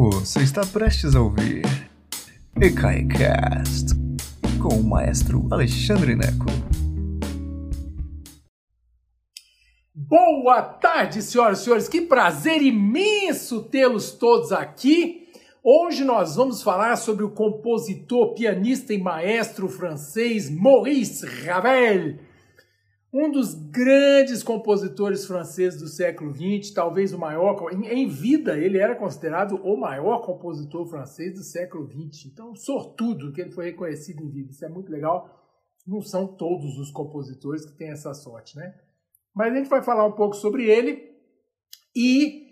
Você está prestes a ouvir EKAICAST com o maestro Alexandre Neco. Boa tarde, senhoras e senhores. Que prazer imenso tê-los todos aqui. Hoje nós vamos falar sobre o compositor, pianista e maestro francês Maurice Ravel um dos grandes compositores franceses do século XX, talvez o maior, em, vida ele era considerado o maior compositor francês do século XX. Então, sortudo que ele foi reconhecido em vida, isso é muito legal. Não são todos os compositores que têm essa sorte, né? Mas a gente vai falar um pouco sobre ele e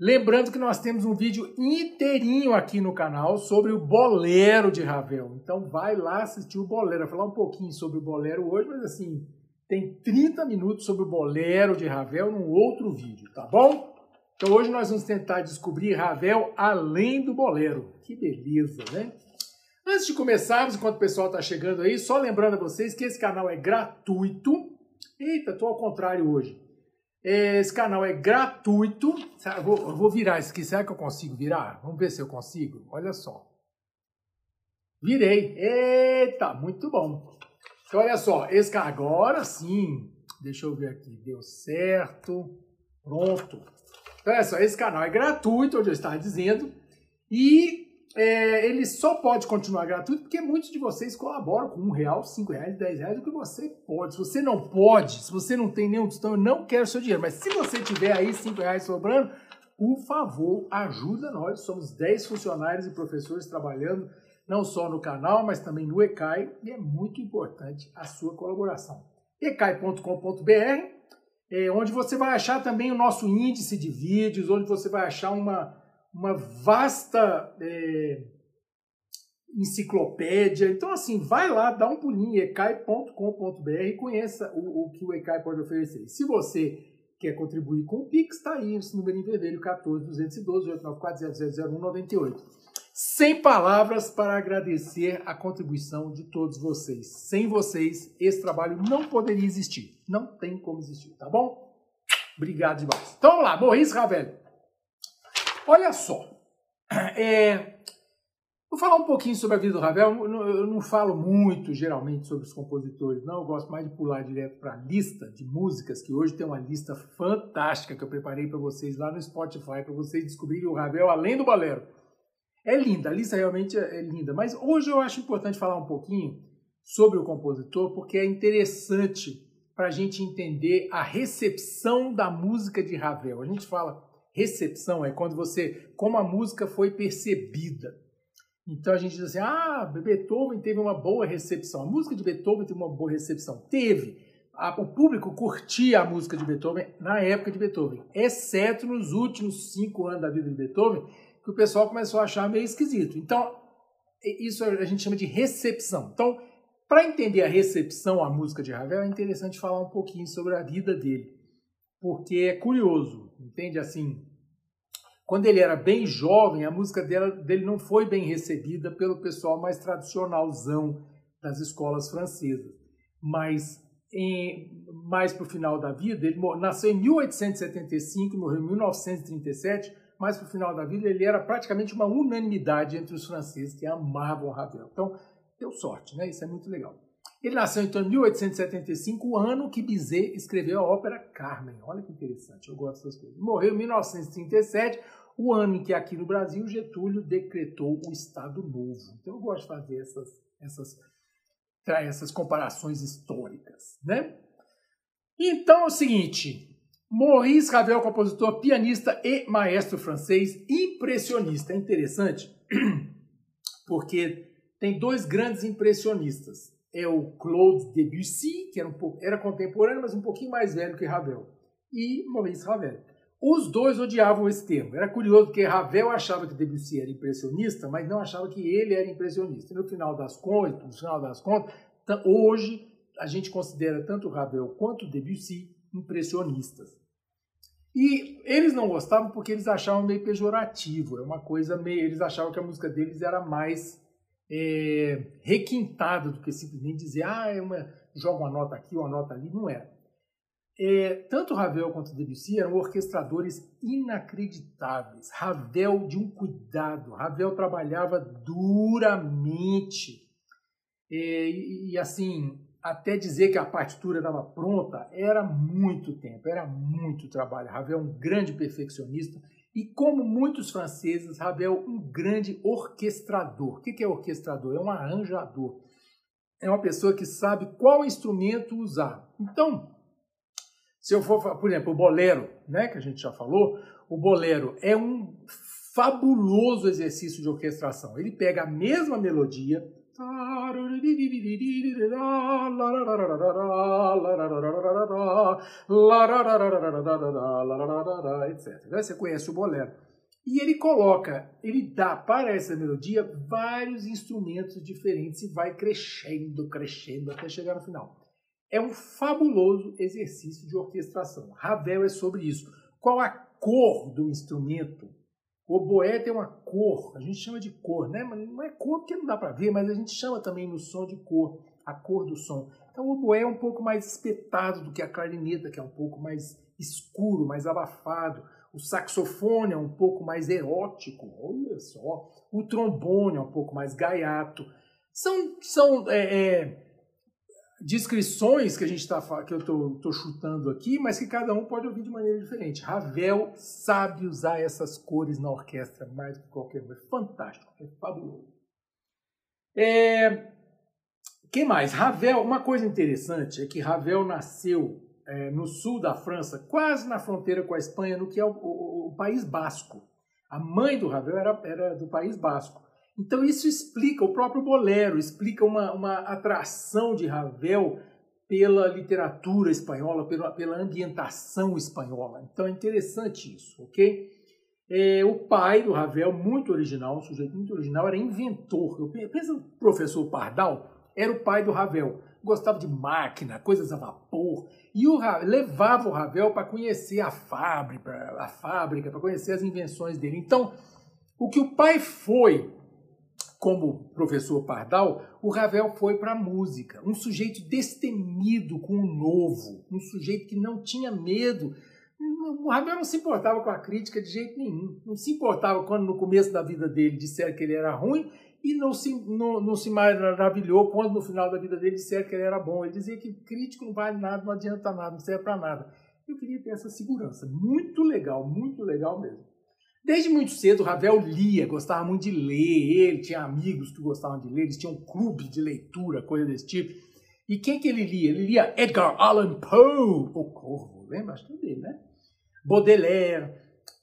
lembrando que nós temos um vídeo inteirinho aqui no canal sobre o Bolero de Ravel. Então vai lá assistir o Bolero, vai falar um pouquinho sobre o Bolero hoje, mas assim, tem 30 minutos sobre o bolero de Ravel num outro vídeo, tá bom? Então hoje nós vamos tentar descobrir Ravel além do bolero. Que beleza, né? Antes de começarmos, enquanto o pessoal está chegando aí, só lembrando a vocês que esse canal é gratuito. Eita, tô ao contrário hoje. Esse canal é gratuito. Vou, eu vou virar isso aqui. Será que eu consigo virar? Vamos ver se eu consigo. Olha só. Virei. Eita, muito bom. Então, olha só, esse agora sim, deixa eu ver aqui, deu certo, pronto. Então, olha só, esse canal é gratuito, onde eu estava dizendo, e é, ele só pode continuar gratuito porque muitos de vocês colaboram com um real, cinco reais, dez reais, o que você pode. Se você não pode, se você não tem nenhum tostão, eu não quero seu dinheiro, mas se você tiver aí cinco reais sobrando, por favor, ajuda nós. Somos 10 funcionários e professores trabalhando não só no canal, mas também no ECAI, e é muito importante a sua colaboração. ecai.com.br, é, onde você vai achar também o nosso índice de vídeos, onde você vai achar uma, uma vasta é, enciclopédia. Então, assim, vai lá, dá um pulinho, ecai.com.br e conheça o, o, que o ECAI pode oferecer. Se você quer contribuir com o Pix, está aí esse número em vermelho, 14 212 894 000198. Sem palavras para agradecer a contribuição de todos vocês. Sem vocês, esse trabalho não poderia existir. Não tem como existir, tá bom? Obrigado demais. Então vamos lá, Maurice Ravel. Olha só. É, vou falar um pouquinho sobre a vida do Ravel. Eu não, falo muito, geralmente, sobre os compositores, não. Eu gosto mais de pular direto para a lista de músicas, que hoje tem uma lista fantástica que eu preparei para vocês lá no Spotify, para vocês descobrirem o Ravel além do bolero. É linda, a lista realmente é, é linda, mas hoje eu acho importante falar um pouquinho sobre o compositor, porque é interessante para a gente entender a recepção da música de Ravel. A gente fala recepção, é quando você, como a música foi percebida. Então a gente diz assim, ah, Beethoven teve uma boa recepção. A música de Beethoven teve uma boa recepção. Teve. o público curtia a música de Beethoven na época de Beethoven, exceto nos últimos cinco anos da vida de Beethoven, que o pessoal começou a achar meio esquisito. Então, isso a gente chama de recepção. Então, para entender a recepção à música de Ravel, é interessante falar um pouquinho sobre a vida dele, porque é curioso, entende? Assim, quando ele era bem jovem, a música dele não foi bem recebida pelo pessoal mais tradicionalzão das escolas francesas. Mas em, mais para o final da vida, ele nasceu em 1875 morreu em 1937 mas para o final da vida ele era praticamente uma unanimidade entre os franceses que amavam Ravel. Então, deu sorte, né? Isso é muito legal. Ele nasceu então em 1875, o ano que Bizet escreveu a ópera Carmen. Olha que interessante, eu gosto dessas coisas. Morreu em 1937, o ano em que aqui no Brasil Getúlio decretou o Estado Novo. Então eu gosto de fazer essas, essas, essas comparações históricas, né? Então é o seguinte, Maurice Ravel, compositor, pianista e maestro francês, impressionista. É interessante porque tem dois grandes impressionistas. É o Claude Debussy, que era, um pouco, era contemporâneo, mas um pouquinho mais velho que Ravel, e Maurice Ravel. Os dois odiavam esse termo. Era curioso porque Ravel achava que Debussy era impressionista, mas não achava que ele era impressionista. No final das contas, no final das contas, hoje a gente considera tanto Ravel quanto Debussy impressionistas. E eles não gostavam porque eles achavam meio pejorativo, é uma coisa meio. Eles achavam que a música deles era mais é, requintada do que simplesmente dizer, ah, é uma, joga uma nota aqui, uma nota ali. Não era. É, tanto Ravel quanto Debussy eram orquestradores inacreditáveis. Ravel de um cuidado. Ravel trabalhava duramente. É, e, e, assim, até dizer que a partitura estava pronta era muito tempo, era muito trabalho. Ravel é um grande perfeccionista e, como muitos franceses, Ravel um grande orquestrador. O que é orquestrador? É um arranjador. É uma pessoa que sabe qual instrumento usar. Então, se eu for, por exemplo, o bolero, né, que a gente já falou, o bolero é um fabuloso exercício de orquestração. Ele pega a mesma melodia, etc. Você conhece o bolero. E ele coloca, ele dá para essa melodia vários instrumentos diferentes e vai crescendo, crescendo até chegar no final. É um fabuloso exercício de orquestração. Ravel é sobre isso. Qual a cor do instrumento? O oboé tem uma cor, a gente chama de cor, né? Mas não é cor porque não dá para ver, mas a gente chama também no som de cor, a cor do som. Então o oboé é um pouco mais espetado do que a clarineta, que é um pouco mais escuro, mais abafado. O saxofone é um pouco mais erótico, olha só. O trombone é um pouco mais gaiato. São, são é, é, descrições que a gente tá, que eu estou chutando aqui, mas que cada um pode ouvir de maneira diferente. Ravel sabe usar essas cores na orquestra mais do que qualquer um. É fantástico, é fabuloso. É... Mais? Ravel, uma coisa interessante é que Ravel nasceu é, no sul da França, quase na fronteira com a Espanha, no que é o, o, o País Basco. A mãe do Ravel era, era do País Basco. Então isso explica, o próprio Bolero explica uma, uma atração de Ravel pela literatura espanhola, pela, pela ambientação espanhola. Então é interessante isso, ok? É, o pai do Ravel, muito original, um sujeito muito original, era inventor. Eu penso no professor Pardal, era o pai do Ravel. Gostava de máquina, coisas a vapor. E o levava o Ravel para conhecer a fábrica, a fábrica, para conhecer as invenções dele. Então, o que o pai foi como professor Pardal, o Ravel foi para a música. Um sujeito destemido com o novo, um sujeito que não tinha medo. O Ravel não se importava com a crítica de jeito nenhum. Não se importava quando no começo da vida dele disseram que ele era ruim e não se, não, não se maravilhou quando no final da vida dele disseram que ele era bom. Ele dizia que crítico não vale nada, não adianta nada, não serve para nada. Eu queria ter essa segurança. Muito legal, muito legal mesmo. Desde muito cedo, Ravel lia, gostava muito de ler, ele tinha amigos que gostavam de ler, eles tinham um clube de leitura, coisa desse tipo. E quem que ele lia? Ele lia Edgar Allan Poe, o Corvo, lembra? Acho que é dele, né? Baudelaire,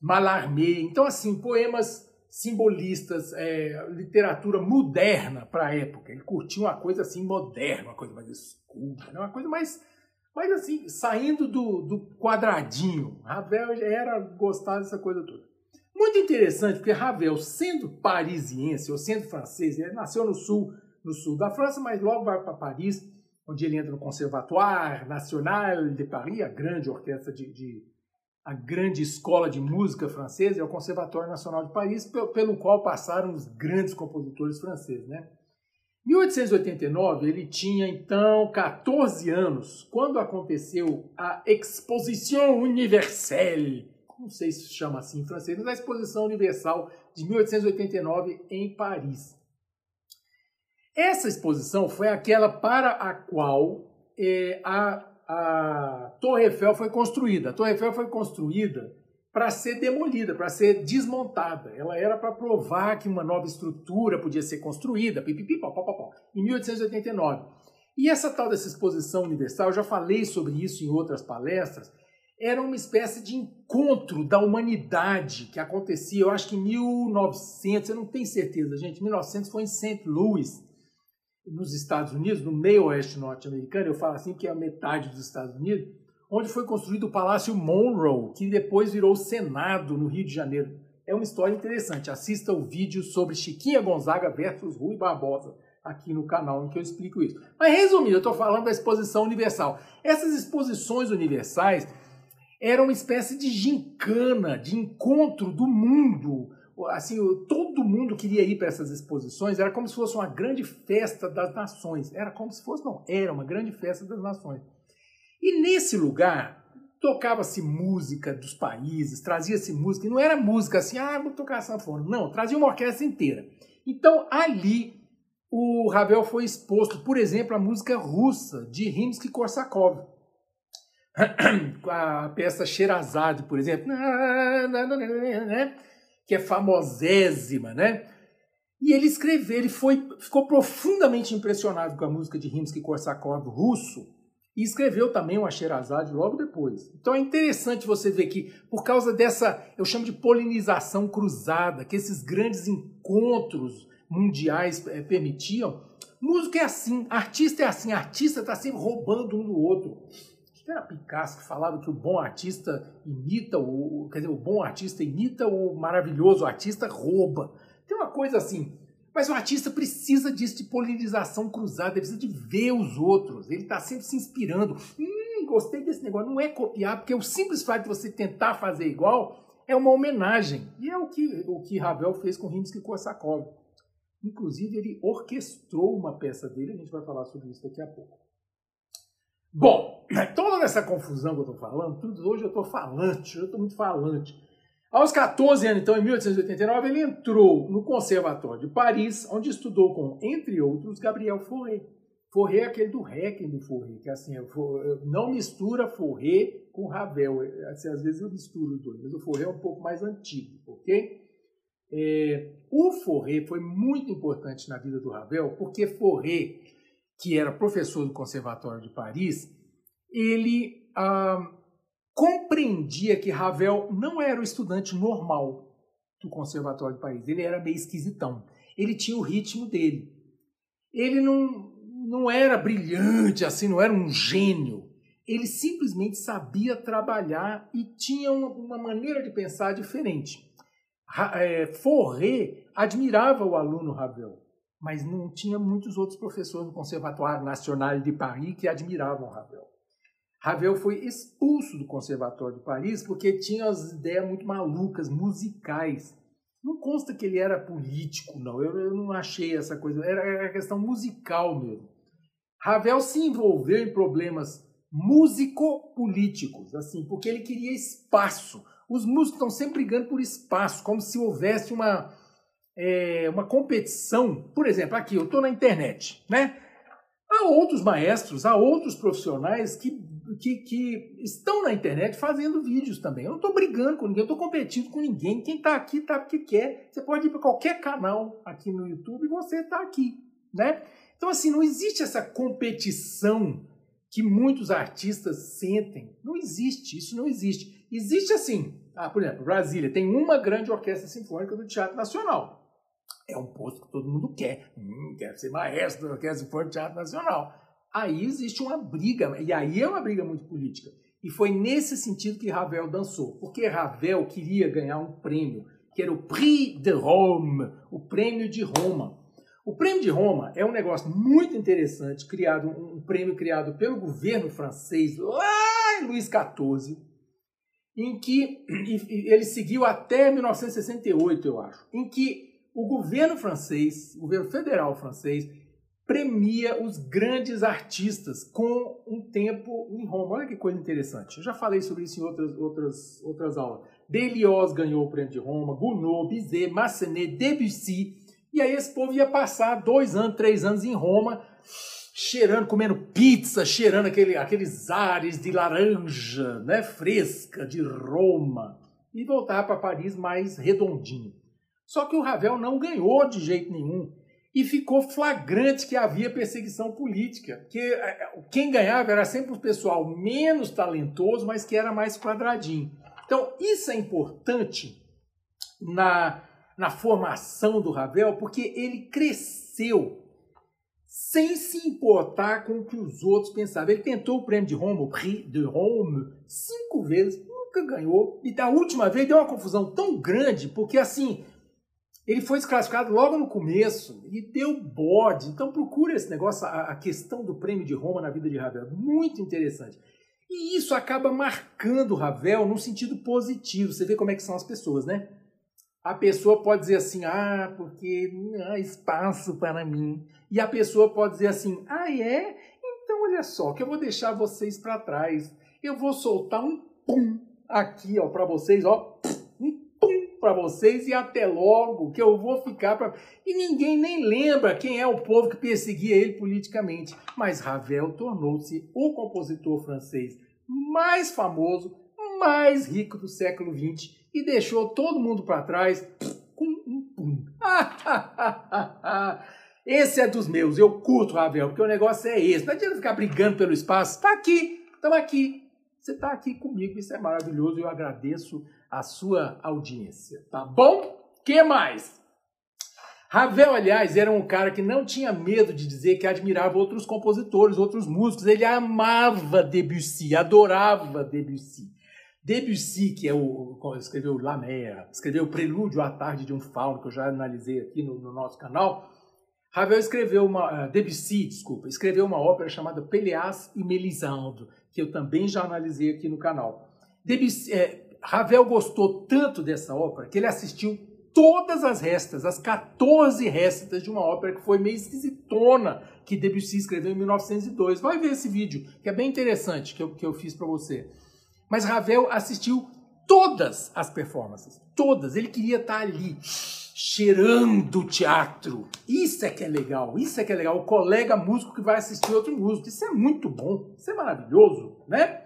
Mallarmé. Então, assim, poemas simbolistas, é, literatura moderna para a época. Ele curtia uma coisa assim moderna, uma coisa mais escura, né? uma coisa mais, mais assim, saindo do, do quadradinho. Ravel era gostar dessa coisa toda. Muito interessante, porque Ravel, sendo parisiense ou sendo francês, ele nasceu no sul, no sul da França, mas logo vai para Paris, onde ele entra no Conservatoire National de Paris, a grande orquestra de, de a grande escola de música francesa, é o Conservatório Nacional de Paris, pelo, pelo qual passaram os grandes compositores franceses, né? Em 1889, ele tinha então 14 anos, quando aconteceu a Exposition Universelle, não sei se chama assim em francês, mas a Exposição Universal de 1889 em Paris. Essa exposição foi aquela para a qual é, a, a Torre Eiffel foi construída. A Torre Eiffel foi construída para ser demolida, para ser desmontada. Ela era para provar que uma nova estrutura podia ser construída, pipipi, pó, pó, pó, em 1889. E essa tal dessa exposição universal, eu já falei sobre isso em outras palestras, era uma espécie de encontro da humanidade que acontecia, eu acho que em 1900, eu não tenho certeza, gente, 1900 foi em St. Louis, nos Estados Unidos, no meio oeste norte-americano, eu falo assim que é a metade dos Estados Unidos, onde foi construído o Palácio Monroe, que depois virou o Senado no Rio de Janeiro. É uma história interessante. Assista o vídeo sobre Chiquinha Gonzaga versus Rui Barbosa aqui no canal em que eu explico isso. Mas resumindo, eu estou falando da exposição universal. Essas exposições universais era uma espécie de gincana, de encontro do mundo. Assim, todo mundo queria ir para essas exposições, era como se fosse uma grande festa das nações. Era como se fosse, não, era uma grande festa das nações. E nesse lugar, tocava-se música dos países, trazia-se música, e não era música assim, ah, vou tocar sanfona. Não, trazia uma orquestra inteira. Então, ali, o Ravel foi exposto, por exemplo, à música russa de Rimsky-Korsakov. a peça Sherazade, por exemplo, né? que é famosésima, né? E ele escreveu, ele foi, ficou profundamente impressionado com a música de Rimsky-Korsakov russo e escreveu também uma Sherazade logo depois. Então é interessante você ver que, por causa dessa, eu chamo de polinização cruzada, que esses grandes encontros mundiais é, permitiam, música é assim, artista é assim, artista está sempre roubando um do outro era Picasso que falava que o bom artista imita o, quer dizer, o bom artista imita o maravilhoso artista rouba. Tem uma coisa assim. Mas o artista precisa disso de polinização cruzada, ele precisa de ver os outros, ele está sempre se inspirando. Hum, gostei desse negócio. Não é copiar, porque o simples fato de você tentar fazer igual é uma homenagem. E é o que, o que Ravel fez com Rimsky-Korsakov. Inclusive, ele orquestrou uma peça dele, a gente vai falar sobre isso daqui a pouco. Bom, toda essa confusão que eu estou falando, tudo hoje eu estou falante, eu estou muito falante. Aos 14 anos, então, em 1889, ele entrou no Conservatório de Paris, onde estudou com, entre outros, Gabriel Fauré. Fauré é aquele do Requiem do Fauré, que é assim, não mistura Fauré com Ravel. Assim, às vezes eu misturo os dois, mas o Fauré é um pouco mais antigo, ok? É, o Fauré foi muito importante na vida do Ravel, porque Fauré que era professor do Conservatório de Paris, ele ah, compreendia que Ravel não era o estudante normal do Conservatório de Paris. Ele era meio esquisitão. Ele tinha o ritmo dele. Ele não, não era brilhante, assim, não era um gênio. Ele simplesmente sabia trabalhar e tinha uma, maneira de pensar diferente. É, Forré admirava o aluno Ravel mas não tinha muitos outros professores no Conservatório Nacional de Paris que admiravam Ravel. Ravel foi expulso do Conservatório de Paris porque tinha as ideias muito malucas, musicais. Não consta que ele era político, não. Eu, eu não achei essa coisa. Era, era questão musical mesmo. Ravel se envolveu em problemas músico-políticos, assim, porque ele queria espaço. Os músicos estão sempre brigando por espaço, como se houvesse uma, é, uma competição, por exemplo, aqui eu estou na internet, né? Há outros maestros, há outros profissionais que, que, que estão na internet fazendo vídeos também. Eu não estou brigando com ninguém, eu estou competindo com ninguém. Quem está aqui está porque quer. Você pode ir para qualquer canal aqui no YouTube e você está aqui, né? Então, assim, não existe essa competição que muitos artistas sentem. Não existe, isso não existe. Existe assim, ah, por exemplo, Brasília tem uma grande orquestra sinfônica do Teatro Nacional. É um posto que todo mundo quer. Hum, quer ser maestro, quer ser for teatro nacional. Aí existe uma briga, e aí é uma briga muito política. E foi nesse sentido que Ravel dançou, porque Ravel queria ganhar um prêmio, que era o Prix de Rome, o prêmio de Roma. O prêmio de Roma é um negócio muito interessante, criado um prêmio criado pelo governo francês lá em Luís XIV, em que ele seguiu até 1968, eu acho, em que o governo francês, o governo federal francês, premia os grandes artistas com um tempo em Roma. Olha que coisa interessante. Eu já falei sobre isso em outras, outras, outras aulas. Delioz ganhou o prêmio de Roma, Gounod, Bizet, Massenet, Debussy. E aí esse povo ia passar dois anos, três anos em Roma, cheirando, comendo pizza, cheirando aquele, aqueles ares de laranja né, fresca de Roma. E voltar para Paris mais redondinho. Só que o Ravel não ganhou de jeito nenhum. E ficou flagrante que havia perseguição política. Que é, é, quem ganhava era sempre o pessoal menos talentoso, mas que era mais quadradinho. Então, isso é importante na, na formação do Ravel, porque ele cresceu sem se importar com o que os outros pensavam. Ele tentou o prêmio de Roma, o Prix de Rome, cinco vezes, nunca ganhou. E da última vez deu uma confusão tão grande, porque assim, ele foi desclassificado logo no começo e deu bode. Então procura esse negócio, a, a questão do prêmio de Roma na vida de Ravel. Muito interessante. E isso acaba marcando Ravel no sentido positivo. Você vê como é que são as pessoas, né? A pessoa pode dizer assim, ah, porque não há espaço para mim. E a pessoa pode dizer assim, ah, é? Então olha só, que eu vou deixar vocês para trás. Eu vou soltar um pum, aqui, ó, para vocês, ó, para vocês e até logo, que eu vou ficar para e ninguém nem lembra quem é o povo que perseguia ele politicamente, mas Ravel tornou-se o compositor francês mais famoso, mais rico do século XX e deixou todo mundo para trás com um pum. Esse é dos meus, eu curto Ravel, porque o negócio é esse. Não adianta ficar brigando pelo espaço. Tá aqui, estamos aqui. Você está aqui comigo, isso é maravilhoso. Eu agradeço a sua audiência, tá bom? que mais? Ravel, aliás, era um cara que não tinha medo de dizer que admirava outros compositores, outros músicos. Ele amava Debussy, adorava Debussy. Debussy, que é o escreveu La Mer, escreveu o Prelúdio à Tarde de um Fauno, que eu já analisei aqui no, no nosso canal, Ravel escreveu uma, uh, Debussy, desculpa, escreveu uma ópera chamada Péléas e Mélisande, que eu também já analisei aqui no canal. Debussy, é, Ravel gostou tanto dessa ópera que ele assistiu todas as restas, as 14 restas de uma ópera que foi meio esquisitona que Debussy escreveu em 1902. Vai ver esse vídeo, que é bem interessante, que eu, que eu fiz para você. Mas Ravel assistiu todas as performances, todas. Ele queria estar ali cheirando o teatro. Isso é que é legal, isso é que é legal. O colega músico que vai assistir outro músico. Isso é muito bom, isso é maravilhoso, né?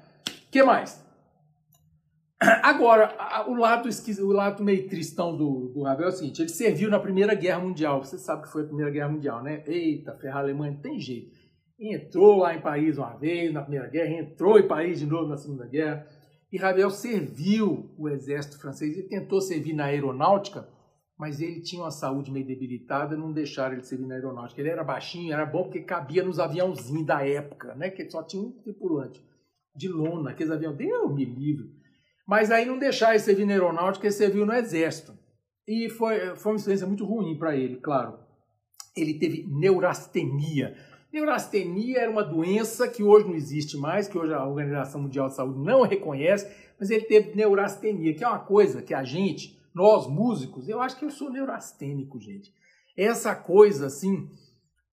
que mais? Agora, o lado, o lado meio tristão do, do Ravel é o seguinte: ele serviu na Primeira Guerra Mundial. Você sabe que foi a Primeira Guerra Mundial, né? Eita, ferrar a Alemanha, não tem jeito. Entrou lá em Paris uma vez na Primeira Guerra, entrou em Paris de novo na Segunda Guerra. E Ravel serviu o exército francês e tentou servir na aeronáutica mas ele tinha uma saúde meio debilitada, não deixaram ele servir na aeronáutica. Ele era baixinho, era bom porque cabia nos aviãozinhos da época, né? Que só tinha um tripulante de lona, aqueles aviões, Deus me livre. Mas aí não deixaram ele servir na aeronáutica, ele serviu no exército. E foi, foi uma experiência muito ruim para ele, claro. Ele teve neurastenia. Neurastenia era uma doença que hoje não existe mais, que hoje a Organização Mundial de Saúde não reconhece, mas ele teve neurastenia, que é uma coisa que a gente nós músicos, eu acho que eu sou neurastênico, gente. Essa coisa assim,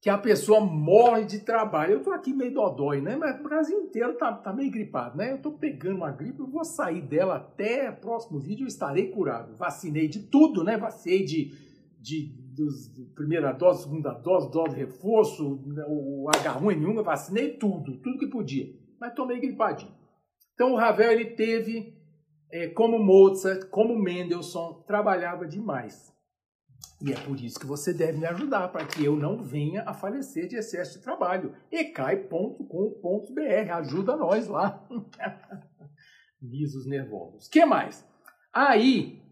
que a pessoa morre de trabalho. Eu tô aqui meio dodói, né? Mas o Brasil inteiro tá, tá meio gripado, né? Eu tô pegando uma gripe, eu vou sair dela até próximo vídeo, eu estarei curado. Vacinei de tudo, né? Vacinei de, de, dos, de primeira dose, segunda dose, dose de reforço, o H1N1, eu vacinei tudo, tudo que podia. Mas tô meio gripadinho. Então o Ravel, ele teve é, como Mozart, como Mendelssohn, trabalhava demais. E é por isso que você deve me ajudar, para que eu não venha a falecer de excesso de trabalho. ecai.com.br, ajuda nós lá. Lisos nervosos. que mais? Aí,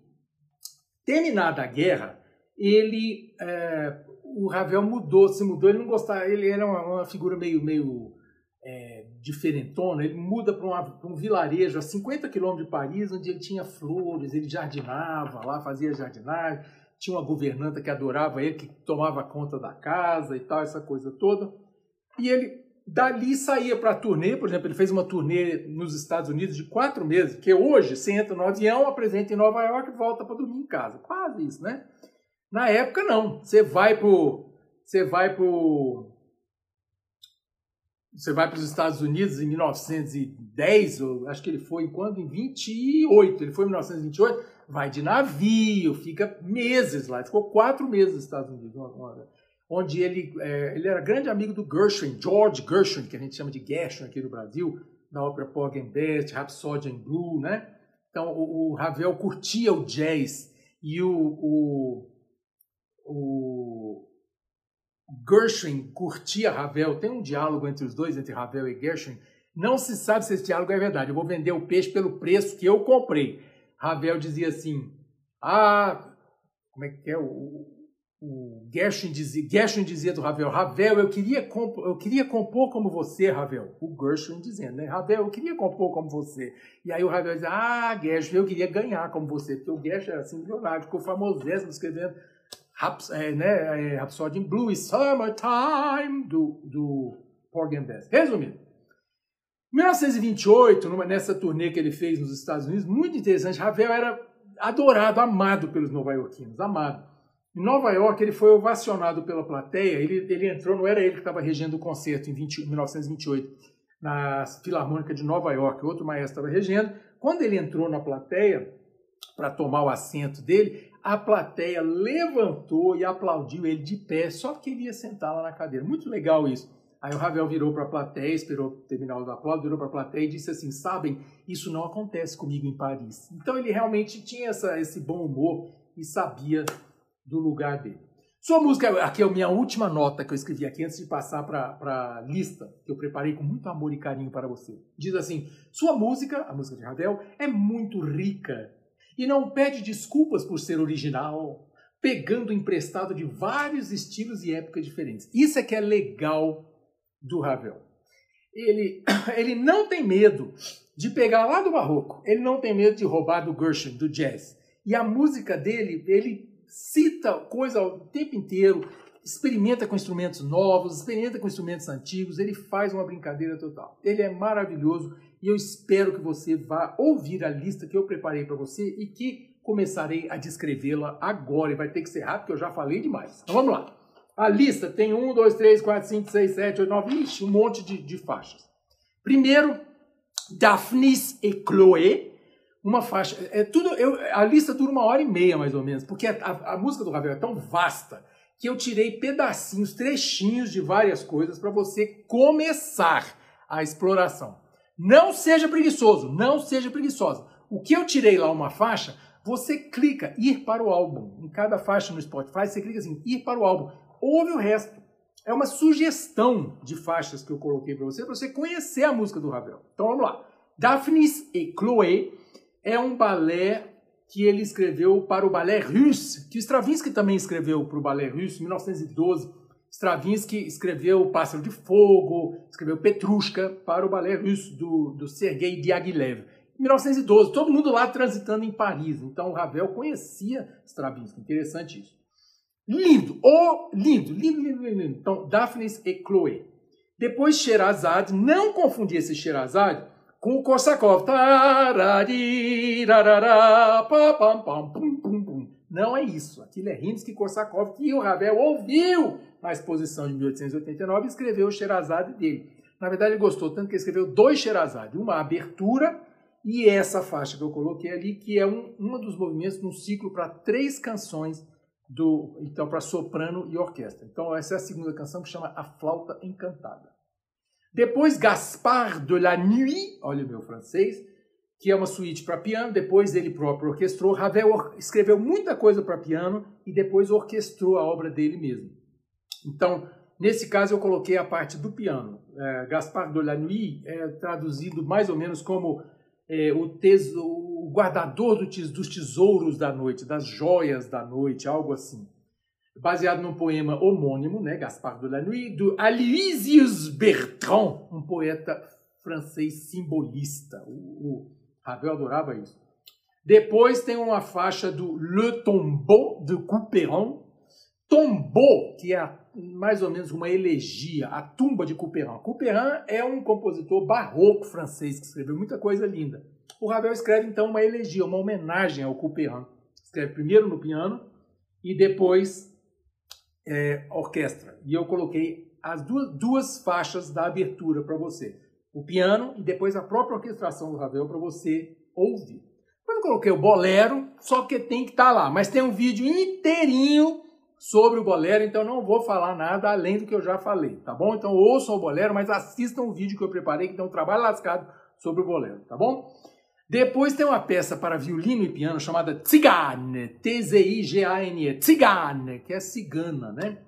terminada a guerra, ele, é, o Ravel mudou, se mudou, ele não gostava, ele era uma, uma figura meio, meio é, diferentona, ele muda para um vilarejo a 50 quilômetros de Paris, onde ele tinha flores, ele jardinava lá, fazia jardinagem, tinha uma governanta que adorava ele, que tomava conta da casa e tal, essa coisa toda. E ele dali saía para a turnê, por exemplo, ele fez uma turnê nos Estados Unidos de quatro meses, que hoje você entra no avião, apresenta em Nova York e volta para dormir em casa. Quase isso, né? Na época, não. Você vai para você vai pro você vai para os Estados Unidos em 1910, acho que ele foi quando? Em 28, ele foi em 1928, vai de navio, fica meses lá, ele ficou quatro meses nos Estados Unidos, onde ele, é, ele era grande amigo do Gershwin, George Gershwin, que a gente chama de Gershwin aqui no Brasil, na ópera Porgy and Bess, Rhapsody in Blue, né? Então o, o Ravel curtia o jazz e o, o, o Gershwin curtia Ravel, tem um diálogo entre os dois, entre Ravel e Gershwin. Não se sabe se esse diálogo é verdade. Eu vou vender o peixe pelo preço que eu comprei. Ravel dizia assim: Ah, como é que é? O, o Gershwin, dizia, Gershwin dizia do Ravel: Ravel, eu queria, eu queria compor como você, Ravel. O Gershwin dizendo, né? Ravel, eu queria compor como você. E aí o Ravel dizia: Ah, Gershwin, eu queria ganhar como você. Porque o Gershwin era assim, milionário, ficou famosíssimo escrevendo Raps, é, né, é, Rhapsody in Blue e Summertime do, do Porgy and Bess. Resumindo, 1928, numa, nessa turnê que ele fez nos Estados Unidos, muito interessante, Ravel era adorado, amado pelos nova-iorquinos, amado. Em Nova York, ele foi ovacionado pela plateia, ele, ele entrou, não era ele que estava regendo o concerto em 20, 1928, na Filarmônica de Nova York, outro maestro estava regendo, Quando ele entrou na plateia para tomar o assento dele, a plateia levantou e aplaudiu ele de pé, só porque ele ia sentar lá na cadeira. Muito legal isso. Aí o Ravel virou para a plateia, esperou terminar o aplauso, virou para a plateia e disse assim: Sabem, isso não acontece comigo em Paris. Então ele realmente tinha essa, esse bom humor e sabia do lugar dele. Sua música, aqui é a minha última nota que eu escrevi aqui antes de passar para a lista, que eu preparei com muito amor e carinho para você. Diz assim: Sua música, a música de Ravel, é muito rica e não pede desculpas por ser original, pegando emprestado de vários estilos e épocas diferentes. Isso é que é legal do Ravel. Ele, ele não tem medo de pegar lá do barroco, ele não tem medo de roubar do Gershwin, do jazz. E a música dele, ele cita coisa o tempo inteiro, experimenta com instrumentos novos, experimenta com instrumentos antigos, ele faz uma brincadeira total. Ele é maravilhoso e eu espero que você vá ouvir a lista que eu preparei para você e que começarei a descrevê-la agora. E vai ter que ser rápido, porque eu já falei demais. Então vamos lá. A lista tem 1, 2, 3, 4, 5, 6, 7, 8, 9, ixi, um monte de, de faixas. Primeiro, Daphnis e Chloé, uma faixa. É tudo, eu, a lista dura uma hora e meia, mais ou menos, porque a, a, a música do Ravel é tão vasta que eu tirei pedacinhos, trechinhos de várias coisas para você começar a exploração. Não seja preguiçoso, não seja preguiçosa. O que eu tirei lá uma faixa, você clica ir para o álbum. Em cada faixa no Spotify, você clica assim, ir para o álbum. Ouve o resto. É uma sugestão de faixas que eu coloquei para você, para você conhecer a música do Ravel. Então vamos lá. Daphnis e Chloé é um balé que ele escreveu para o balé russe, que Stravinsky também escreveu para o balé russe em 1912 Stravinsky escreveu Pássaro de Fogo, escreveu Petrushka para o balé russo do, do Sergei Diaghilev. Em 1912, todo mundo lá transitando em Paris. Então, Ravel conhecia Stravinsky. Interessante isso. Lindo, oh, lindo, lindo, lindo, lindo. Então, Daphnis e Chloé. Depois, Sherazade, não confundir esse Sherazade com o Korsakov. Não é isso. Aquilo é Rimsky-Korsakov que o Ravel ouviu na exposição de 1889 e escreveu o Sherazade dele. Na verdade, ele gostou tanto que ele escreveu dois Sherazade, uma abertura e essa faixa que eu coloquei ali, que é um, um dos movimentos de um ciclo para três canções do então para soprano e orquestra. Então essa é a segunda canção que chama A Flauta Encantada. Depois Gaspard de la Nuit, olha o meu francês, que é uma suíte para piano, depois ele próprio orquestrou. Ravel escreveu muita coisa para piano e depois orquestrou a obra dele mesmo. Então, nesse caso, eu coloquei a parte do piano. É, Gaspard de la Nuit é traduzido mais ou menos como é, o, teso, o guardador do tes, dos tesouros da noite, das joias da noite, algo assim. Baseado num poema homônimo, né, Gaspard de la Nuit, do Aloysius Bertrand, um poeta francês simbolista. O, o Ravel adorava isso. Depois tem uma faixa do Le Tombeau de Couperin, Tombeau, que é mais ou menos uma elegia, a tumba de Couperin. Couperin é um compositor barroco francês que escreveu muita coisa linda. O Ravel escreve então uma elegia, uma homenagem ao Couperin. Escreve primeiro no piano e depois é, orquestra. E eu coloquei as duas, duas faixas da abertura para você. O piano e depois a própria orquestração do Ravel para você ouvir. Depois eu coloquei o bolero, só que tem que estar tá lá. Mas tem um vídeo inteirinho sobre o bolero, então não vou falar nada além do que eu já falei, tá bom? Então ouçam o bolero, mas assistam o vídeo que eu preparei, que tem um trabalho lascado sobre o bolero, tá bom? Depois tem uma peça para violino e piano chamada Tzigane, T-Z-I-G-A-N-E, Tzigane, que é cigana, né?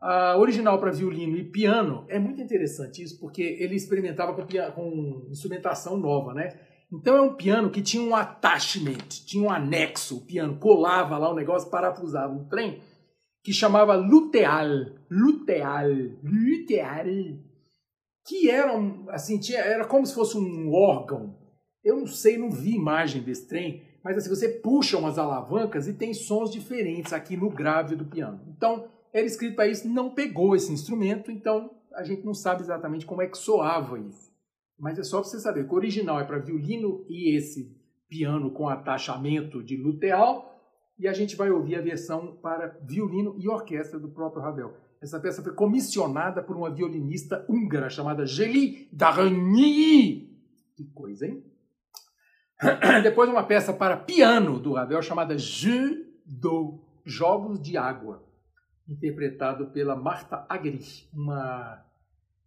A original para violino e piano é muito interessante isso, porque ele experimentava com, com instrumentação nova, né? Então é um piano que tinha um attachment, tinha um anexo, o piano colava lá o negócio, parafusava um trem, que chamava luteal, luteal, luteal, que era assim, tinha, era como se fosse um órgão. Eu não sei, não vi imagem desse trem, mas assim, você puxa umas alavancas e tem sons diferentes aqui no grave do piano. Então, era escrito para isso, não pegou esse instrumento, então a gente não sabe exatamente como é que soava isso. Mas é só para você saber que o original é para violino e esse piano com atachamento de luteal, e a gente vai ouvir a versão para violino e orquestra do próprio Ravel. Essa peça foi comissionada por uma violinista húngara chamada Geli Darani. Que coisa, hein? Depois uma peça para piano do Ravel chamada Jeu do Jogos de Água, interpretado pela Marta Agri, uma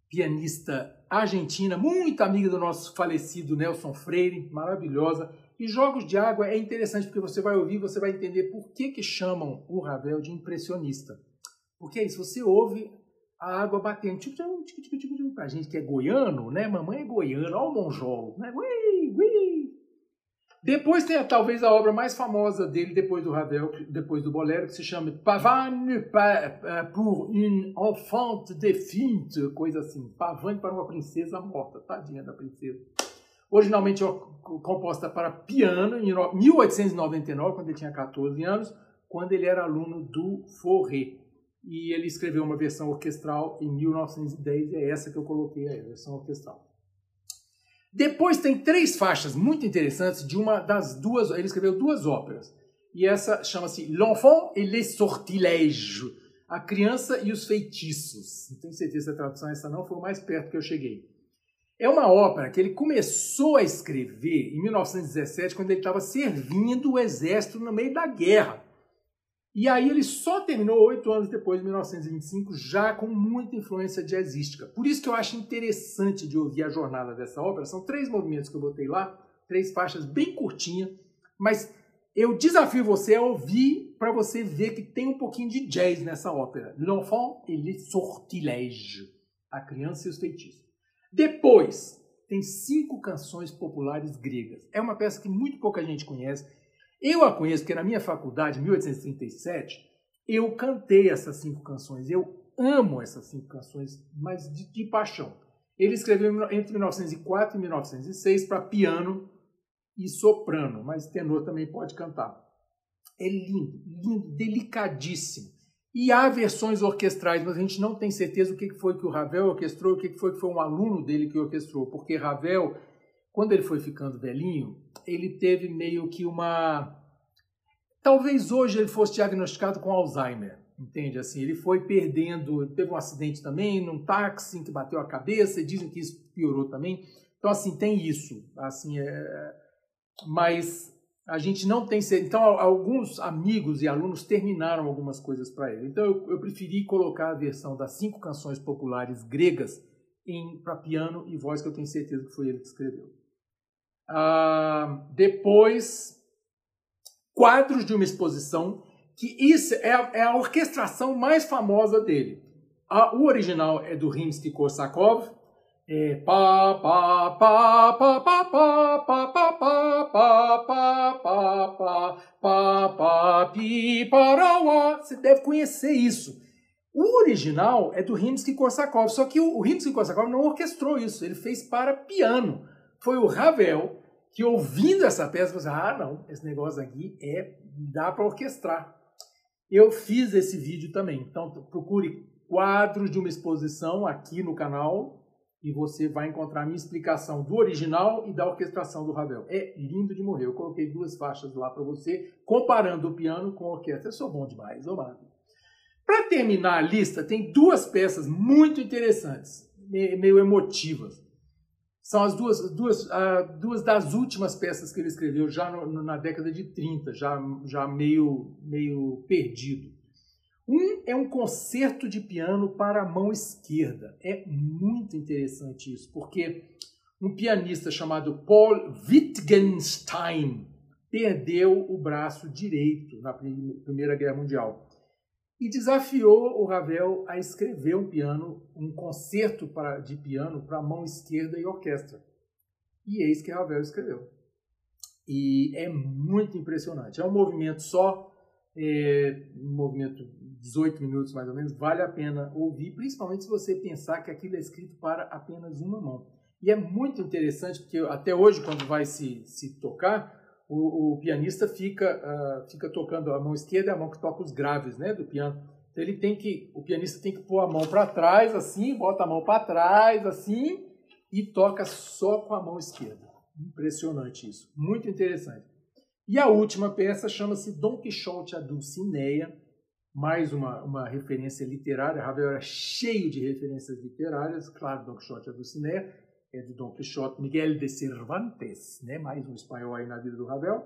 pianista argentina, muito amiga do nosso falecido Nelson Freire, maravilhosa. E Jogos de Água é interessante porque você vai ouvir, você vai entender por que, que chamam o Ravel de impressionista. Porque é isso, você ouve a água batendo. Pra gente que é goiano, né? Mamãe é goiana, olha o monjolo, né? Ui, ui. Depois tem talvez a obra mais famosa dele, depois do Ravel, depois do Bolero, que se chama Pavane pour une enfant défunte, coisa assim. Pavane para uma princesa morta, tadinha da princesa. Originalmente composta para piano, em 1899, quando ele tinha 14 anos, quando ele era aluno do Fauré e ele escreveu uma versão orquestral em 1910, é essa que eu coloquei aí, a versão orquestral. Depois tem três faixas muito interessantes de uma das duas, ele escreveu duas óperas, e essa chama-se L'Enfant et les Sortilèges, a criança e os feitiços. Não tenho certeza se a tradução é essa não, foi o mais perto que eu cheguei. É uma ópera que ele começou a escrever em 1917, quando ele estava servindo o exército no meio da guerra. E aí ele só terminou oito anos depois, em 1925, já com muita influência jazzística. Por isso que eu acho interessante de ouvir a jornada dessa ópera. São três movimentos que eu botei lá, três faixas bem curtinhas, mas eu desafio você a ouvir para você ver que tem um pouquinho de jazz nessa ópera. L'enfant et les sortilèges. A criança e os feitiços. Depois, tem cinco canções populares gregas. É uma peça que muito pouca gente conhece eu a conheço porque na minha faculdade, em 1837, eu cantei essas cinco canções. Eu amo essas cinco canções, mas de, de paixão. Ele escreveu entre 1904 e 1906 para piano e soprano, mas tenor também pode cantar. É lindo, lindo, delicadíssimo. E há versões orquestrais, mas a gente não tem certeza o que foi que o Ravel orquestrou, o que foi que foi um aluno dele que orquestrou, porque Ravel quando ele foi ficando velhinho, ele teve meio que uma. Talvez hoje ele fosse diagnosticado com Alzheimer, entende? Assim, ele foi perdendo, teve um acidente também num táxi em que bateu a cabeça, e dizem que isso piorou também. Então, assim, tem isso. Assim, é... Mas a gente não tem. Então, alguns amigos e alunos terminaram algumas coisas para ele. Então, eu, eu preferi colocar a versão das cinco canções populares gregas para piano e voz, que eu tenho certeza que foi ele que escreveu. Ah, depois, quadros de uma exposição, que isso é é a orquestração mais famosa dele. O original é do Rimsky-Korsakov, é pá, pá, pá, pá, pá, pá, pá, pá, pá, pá, pá, pá, pá, pá, pá, pi, parauá. Você deve conhecer isso. O original é do Rimsky-Korsakov, só que o, o Rimsky-Korsakov não orquestrou isso, ele fez para piano. Foi o Ravel que ouvindo essa peça, você ah, não, esse negócio aqui é dá para orquestrar. Eu fiz esse vídeo também, então procure quadros de uma exposição aqui no canal e você vai encontrar a minha explicação do original e da orquestração do Ravel. É lindo de morrer. Eu coloquei duas faixas lá para você, comparando o piano com a orquestra. Eu sou bom demais, ô Para terminar a lista, tem duas peças muito interessantes, meio emotivas. São as duas, duas, uh, duas das últimas peças que ele escreveu, já no, na década de 30, já, já meio, meio perdido. Um é um concerto de piano para a mão esquerda. É muito interessante isso, porque um pianista chamado Paul Wittgenstein perdeu o braço direito na Primeira Guerra Mundial e desafiou o Ravel a escrever um piano, um concerto de piano para mão esquerda e orquestra. E eis que Ravel escreveu. E é muito impressionante. É um movimento só, é, um movimento 18 minutos mais ou menos, vale a pena ouvir, principalmente se você pensar que aquilo é escrito para apenas uma mão. E é muito interessante, porque até hoje, quando vai se, se tocar, o, o pianista fica, uh, fica tocando a mão esquerda é a mão que toca os graves né, do piano. Então ele tem que, o pianista tem que pôr a mão para trás, assim, bota a mão para trás, assim, e toca só com a mão esquerda. Impressionante isso, muito interessante. E a última peça chama-se Dom Quixote a Dulcinea, mais uma, uma referência literária. Ravel era cheio de referências literárias, claro, Dom Quixote a Dulcinea. é de Dom Quixote, Miguel de Cervantes, né? mais um espanhol aí na vida do Ravel.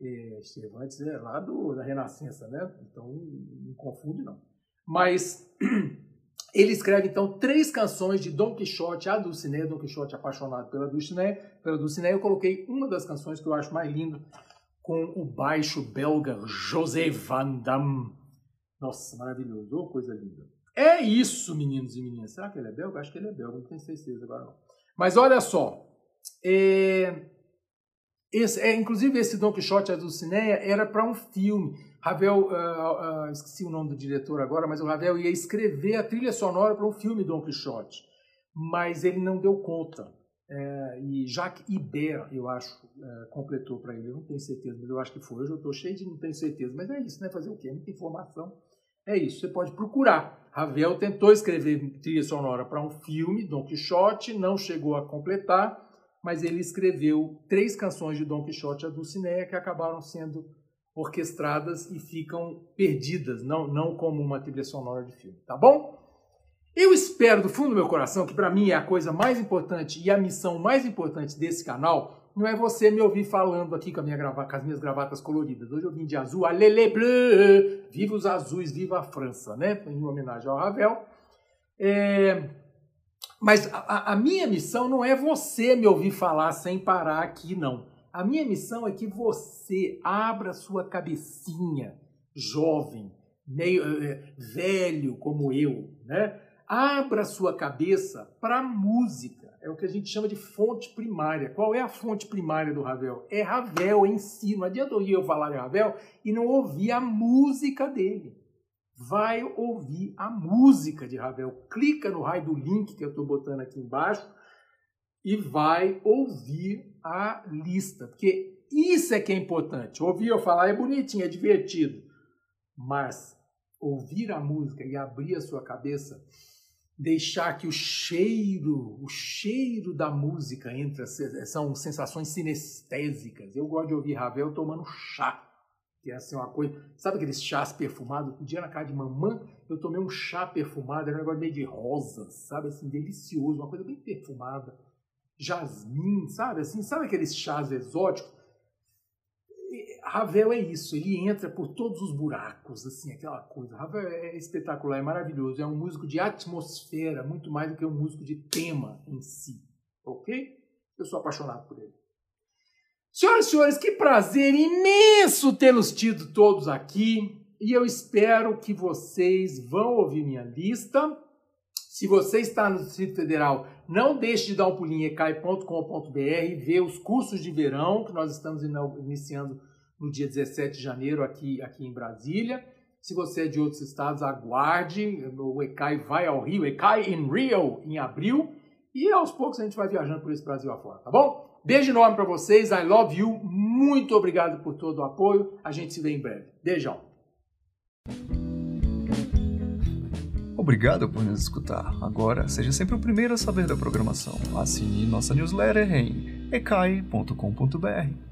É, Cervantes é lá do, da Renascença, né? Então não confunde não. Mas ele escreve então três canções de Dom Quixote, a Dulcinea, Dom Quixote apaixonado pela Dulcinea, pela Dulcinea. Eu coloquei uma das canções que eu acho mais linda com o baixo belga José Van Damme. Nossa, maravilhoso, oh, coisa linda. É isso, meninos e meninas. Será que ele é belga? Acho que ele é belga, não tenho certeza agora não. Mas olha só, é... Esse, é, inclusive esse Don Quixote a Dulcinea era para um filme. Ravel, uh, uh, esqueci o nome do diretor agora, mas o Ravel ia escrever a trilha sonora para um filme Don Quixote, mas ele não deu conta. É, e Jacques Ibert, eu acho, é, completou para ele. Eu não tenho certeza, mas eu acho que foi. Hoje eu estou cheio de não tenho certeza. Mas é isso, né? Fazer o quê? Muita informação. É isso, você pode procurar. Ravel tentou escrever trilha sonora para um filme, Don Quixote, não chegou a completar, mas ele escreveu três canções de Don Quixote a Dulcinea que acabaram sendo orquestradas e ficam perdidas, não, não como uma trilha sonora de filme, tá bom? Eu espero do fundo do meu coração que para mim é a coisa mais importante e a missão mais importante desse canal não é você me ouvir falando aqui com, grava, com as minhas gravatas coloridas. Hoje eu vim de azul, alele bleu, viva os azuis, viva a França, né? Em homenagem ao Ravel. É... Mas a, a minha missão não é você me ouvir falar sem parar aqui, não. A minha missão é que você abra sua cabecinha, jovem, meio é, velho como eu, né? Abra sua cabeça para a música é o que a gente chama de fonte primária. Qual é a fonte primária do Ravel? É Ravel em si. Não adianta eu falar de Ravel e não ouvir a música dele. Vai ouvir a música de Ravel. Clica no raio do link que eu estou botando aqui embaixo e vai ouvir a lista. Porque isso é que é importante. Ouvir eu falar é bonitinho, é divertido. Mas ouvir a música e abrir a sua cabeça deixar que o cheiro, o cheiro da música entra, são sensações sinestésicas. Eu gosto de ouvir Ravel tomando chá, que é assim uma coisa, sabe aqueles chás perfumados? Um dia na casa de mamãe eu tomei um chá perfumado, era um negócio meio de rosas, sabe assim, delicioso, uma coisa bem perfumada. Jasmim, sabe assim, sabe aqueles chás exóticos? Ravel é isso, ele entra por todos os buracos, assim, aquela coisa. Ravel é espetacular, é maravilhoso, é um músico de atmosfera, muito mais do que um músico de tema em si, ok? Eu sou apaixonado por ele. Senhoras e senhores, que prazer imenso tê-los tido todos aqui e eu espero que vocês vão ouvir minha lista. Se você está no Distrito Federal, não deixe de dar um pulinho em ecai.com.br, ver os cursos de verão que nós estamos iniciando no dia 17 de janeiro aqui, aqui em Brasília. Se você é de outros estados, aguarde. O ECAI vai ao Rio, ECAI in Rio, em abril. E aos poucos a gente vai viajando por esse Brasil afora, tá bom? Beijo enorme para vocês. I love you. Muito obrigado por todo o apoio. A gente se vê em breve. Beijão. Obrigado por nos escutar. Agora, seja sempre o primeiro a saber da programação. Assine nossa newsletter em ecai.com.br.